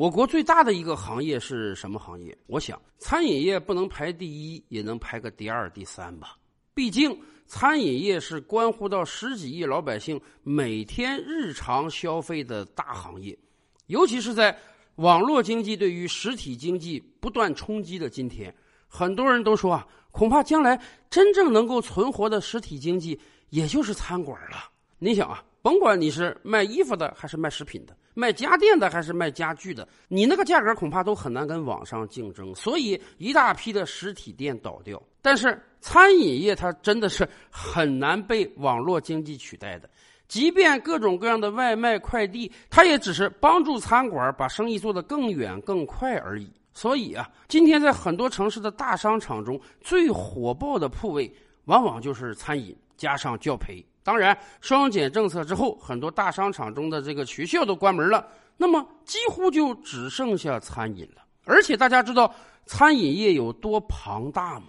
我国最大的一个行业是什么行业？我想，餐饮业不能排第一，也能排个第二、第三吧。毕竟，餐饮业是关乎到十几亿老百姓每天日常消费的大行业，尤其是在网络经济对于实体经济不断冲击的今天，很多人都说啊，恐怕将来真正能够存活的实体经济，也就是餐馆了。你想啊。甭管你是卖衣服的还是卖食品的，卖家电的还是卖家具的，你那个价格恐怕都很难跟网上竞争，所以一大批的实体店倒掉。但是餐饮业它真的是很难被网络经济取代的，即便各种各样的外卖快递，它也只是帮助餐馆把生意做得更远更快而已。所以啊，今天在很多城市的大商场中最火爆的铺位，往往就是餐饮加上教培。当然，双减政策之后，很多大商场中的这个学校都关门了，那么几乎就只剩下餐饮了。而且大家知道餐饮业有多庞大吗？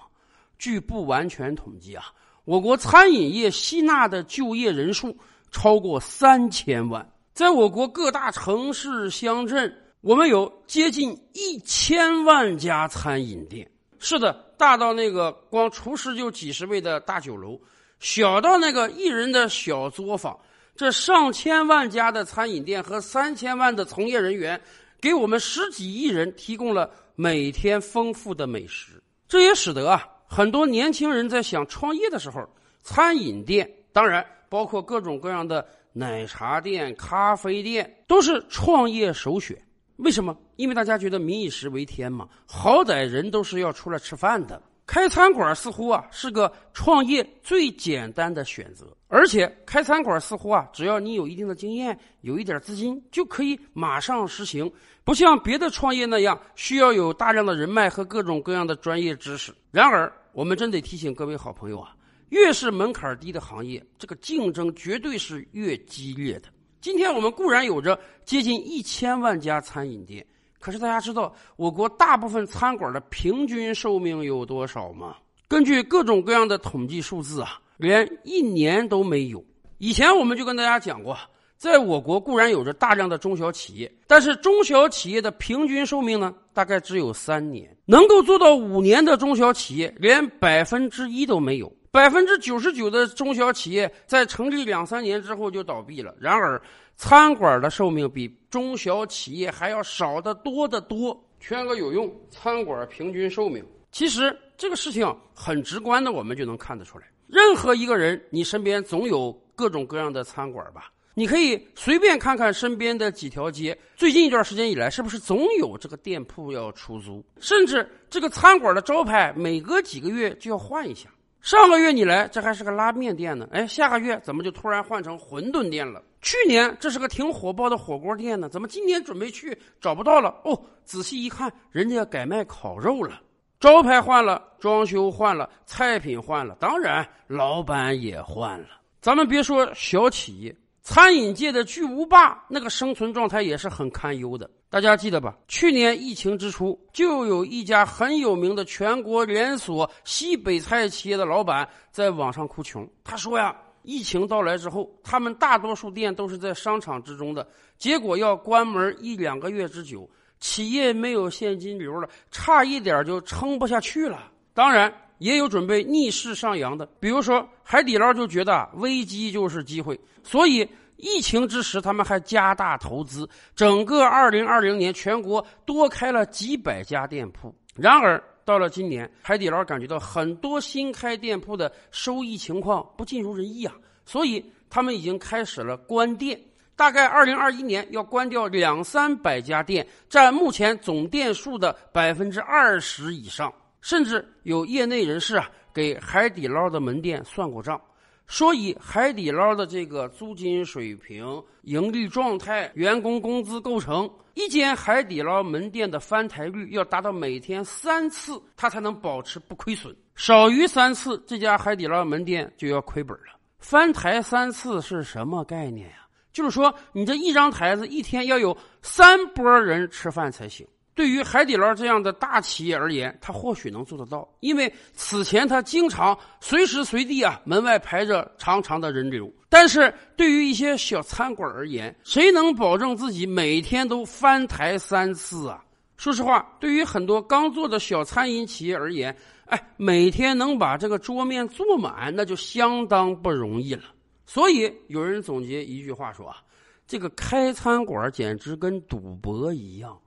据不完全统计啊，我国餐饮业吸纳的就业人数超过三千万。在我国各大城市乡镇，我们有接近一千万家餐饮店。是的，大到那个光厨师就几十位的大酒楼。小到那个一人的小作坊，这上千万家的餐饮店和三千万的从业人员，给我们十几亿人提供了每天丰富的美食。这也使得啊，很多年轻人在想创业的时候，餐饮店当然包括各种各样的奶茶店、咖啡店，都是创业首选。为什么？因为大家觉得民以食为天嘛，好歹人都是要出来吃饭的。开餐馆似乎啊是个创业最简单的选择，而且开餐馆似乎啊只要你有一定的经验，有一点资金就可以马上实行，不像别的创业那样需要有大量的人脉和各种各样的专业知识。然而，我们真得提醒各位好朋友啊，越是门槛低的行业，这个竞争绝对是越激烈的。今天我们固然有着接近一千万家餐饮店。可是大家知道我国大部分餐馆的平均寿命有多少吗？根据各种各样的统计数字啊，连一年都没有。以前我们就跟大家讲过，在我国固然有着大量的中小企业，但是中小企业的平均寿命呢，大概只有三年。能够做到五年的中小企业，连百分之一都没有。百分之九十九的中小企业在成立两三年之后就倒闭了。然而，餐馆的寿命比中小企业还要少得多得多。圈个有用，餐馆平均寿命。其实这个事情很直观的，我们就能看得出来。任何一个人，你身边总有各种各样的餐馆吧？你可以随便看看身边的几条街，最近一段时间以来，是不是总有这个店铺要出租？甚至这个餐馆的招牌，每隔几个月就要换一下。上个月你来，这还是个拉面店呢，哎，下个月怎么就突然换成馄饨店了？去年这是个挺火爆的火锅店呢，怎么今年准备去找不到了？哦，仔细一看，人家改卖烤肉了，招牌换了，装修换了，菜品换了，当然老板也换了。咱们别说小企业。餐饮界的巨无霸，那个生存状态也是很堪忧的。大家记得吧？去年疫情之初，就有一家很有名的全国连锁西北菜企业的老板在网上哭穷。他说呀，疫情到来之后，他们大多数店都是在商场之中的，结果要关门一两个月之久，企业没有现金流了，差一点就撑不下去了。当然。也有准备逆势上扬的，比如说海底捞就觉得危机就是机会，所以疫情之时他们还加大投资，整个二零二零年全国多开了几百家店铺。然而到了今年，海底捞感觉到很多新开店铺的收益情况不尽如人意啊，所以他们已经开始了关店，大概二零二一年要关掉两三百家店，占目前总店数的百分之二十以上。甚至有业内人士啊，给海底捞的门店算过账，所以海底捞的这个租金水平、盈利状态、员工工资构成，一间海底捞门店的翻台率要达到每天三次，它才能保持不亏损。少于三次，这家海底捞门店就要亏本了。翻台三次是什么概念呀？就是说，你这一张台子一天要有三波人吃饭才行。对于海底捞这样的大企业而言，他或许能做得到，因为此前他经常随时随地啊门外排着长长的人流。但是对于一些小餐馆而言，谁能保证自己每天都翻台三次啊？说实话，对于很多刚做的小餐饮企业而言，哎，每天能把这个桌面坐满，那就相当不容易了。所以有人总结一句话说啊，这个开餐馆简直跟赌博一样，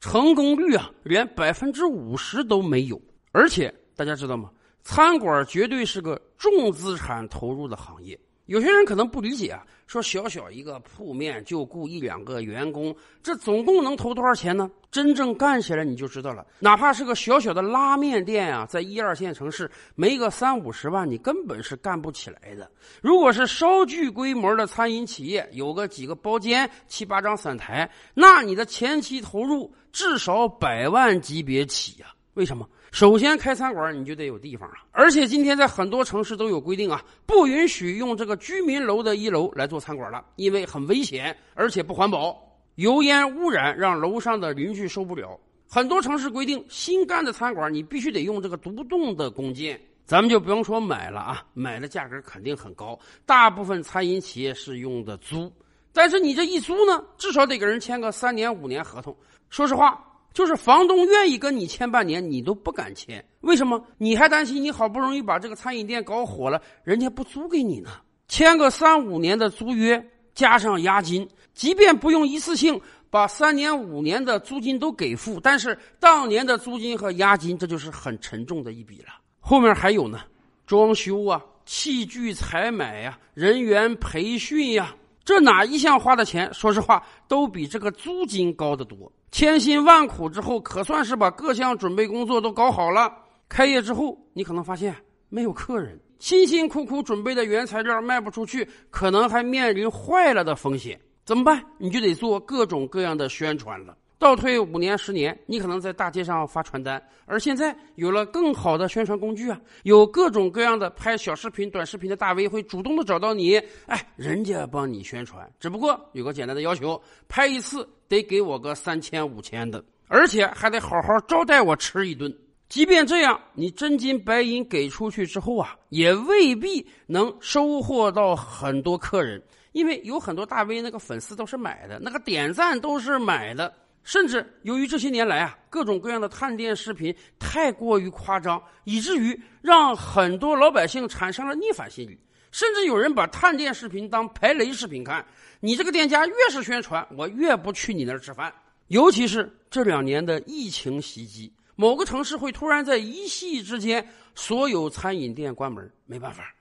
成功率啊连百分之五十都没有。而且大家知道吗？餐馆绝对是个重资产投入的行业。有些人可能不理解啊，说小小一个铺面就雇一两个员工，这总共能投多少钱呢？真正干起来你就知道了。哪怕是个小小的拉面店啊，在一二线城市，没个三五十万，你根本是干不起来的。如果是稍具规模的餐饮企业，有个几个包间、七八张散台，那你的前期投入至少百万级别起呀。为什么？首先，开餐馆你就得有地方啊，而且今天在很多城市都有规定啊，不允许用这个居民楼的一楼来做餐馆了，因为很危险，而且不环保，油烟污染让楼上的邻居受不了。很多城市规定，新干的餐馆你必须得用这个独栋的公建，咱们就不用说买了啊，买的价格肯定很高。大部分餐饮企业是用的租，但是你这一租呢，至少得给人签个三年五年合同。说实话。就是房东愿意跟你签半年，你都不敢签，为什么？你还担心你好不容易把这个餐饮店搞火了，人家不租给你呢？签个三五年的租约，加上押金，即便不用一次性把三年五年的租金都给付，但是当年的租金和押金，这就是很沉重的一笔了。后面还有呢，装修啊、器具采买呀、人员培训呀，这哪一项花的钱，说实话都比这个租金高得多。千辛万苦之后，可算是把各项准备工作都搞好了。开业之后，你可能发现没有客人，辛辛苦苦准备的原材料卖不出去，可能还面临坏了的风险。怎么办？你就得做各种各样的宣传了。倒退五年、十年，你可能在大街上发传单，而现在有了更好的宣传工具啊，有各种各样的拍小视频、短视频的大 V 会主动的找到你，哎，人家帮你宣传。只不过有个简单的要求，拍一次得给我个三千、五千的，而且还得好好招待我吃一顿。即便这样，你真金白银给出去之后啊，也未必能收获到很多客人，因为有很多大 V 那个粉丝都是买的，那个点赞都是买的。甚至由于这些年来啊，各种各样的探店视频太过于夸张，以至于让很多老百姓产生了逆反心理。甚至有人把探店视频当排雷视频看。你这个店家越是宣传，我越不去你那儿吃饭。尤其是这两年的疫情袭击，某个城市会突然在一夕之间，所有餐饮店关门。没办法，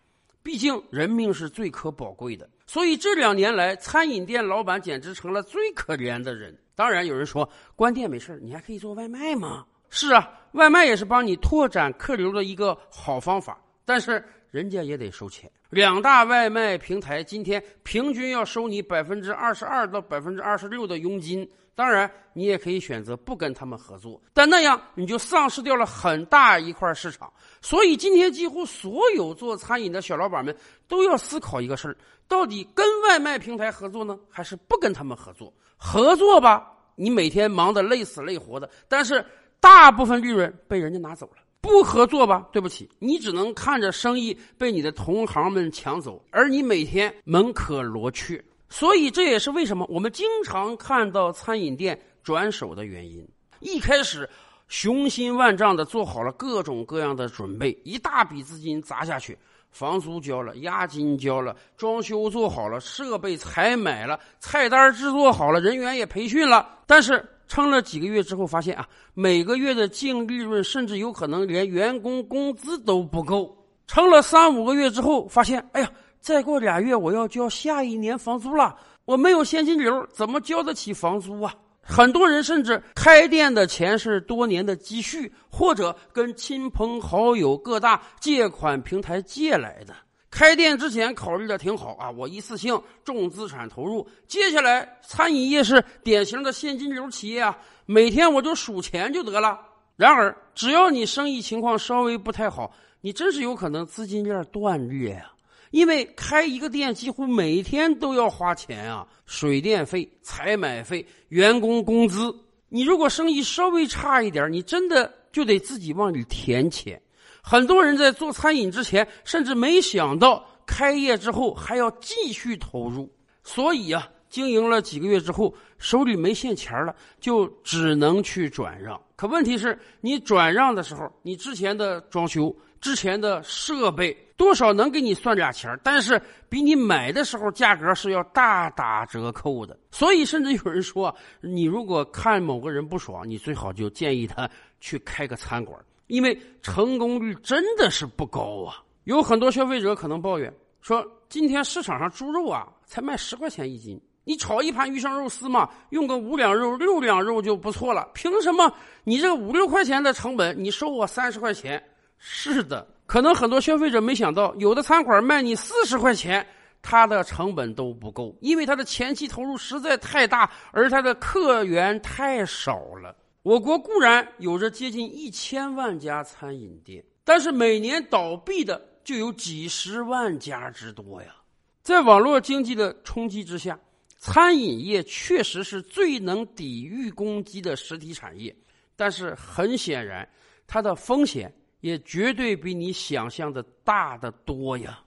毕竟人命是最可宝贵的。所以这两年来，餐饮店老板简直成了最可怜的人。当然有人说关店没事你还可以做外卖嘛？是啊，外卖也是帮你拓展客流的一个好方法，但是人家也得收钱。两大外卖平台今天平均要收你百分之二十二到百分之二十六的佣金。当然，你也可以选择不跟他们合作，但那样你就丧失掉了很大一块市场。所以今天几乎所有做餐饮的小老板们都要思考一个事儿：到底跟外卖平台合作呢，还是不跟他们合作？合作吧，你每天忙得累死累活的，但是大部分利润被人家拿走了。不合作吧，对不起，你只能看着生意被你的同行们抢走，而你每天门可罗雀。所以这也是为什么我们经常看到餐饮店转手的原因。一开始雄心万丈的做好了各种各样的准备，一大笔资金砸下去。房租交了，押金交了，装修做好了，设备采买了，菜单制作好了，人员也培训了。但是撑了几个月之后，发现啊，每个月的净利润甚至有可能连员工工资都不够。撑了三五个月之后，发现，哎呀，再过俩月我要交下一年房租了，我没有现金流，怎么交得起房租啊？很多人甚至开店的钱是多年的积蓄，或者跟亲朋好友、各大借款平台借来的。开店之前考虑的挺好啊，我一次性重资产投入。接下来，餐饮业是典型的现金流企业啊，每天我就数钱就得了。然而，只要你生意情况稍微不太好，你真是有可能资金链断裂呀。因为开一个店几乎每天都要花钱啊，水电费、采买费、员工工资。你如果生意稍微差一点，你真的就得自己往里填钱。很多人在做餐饮之前，甚至没想到开业之后还要继续投入，所以啊，经营了几个月之后，手里没现钱了，就只能去转让。可问题是你转让的时候，你之前的装修、之前的设备，多少能给你算俩钱但是比你买的时候价格是要大打折扣的。所以，甚至有人说，你如果看某个人不爽，你最好就建议他去开个餐馆。因为成功率真的是不高啊！有很多消费者可能抱怨说：“今天市场上猪肉啊，才卖十块钱一斤，你炒一盘鱼香肉丝嘛，用个五两肉、六两肉就不错了，凭什么你这五六块钱的成本，你收我三十块钱？”是的，可能很多消费者没想到，有的餐馆卖你四十块钱，它的成本都不够，因为它的前期投入实在太大，而它的客源太少了。我国固然有着接近一千万家餐饮店，但是每年倒闭的就有几十万家之多呀。在网络经济的冲击之下，餐饮业确实是最能抵御攻击的实体产业，但是很显然，它的风险也绝对比你想象的大得多呀。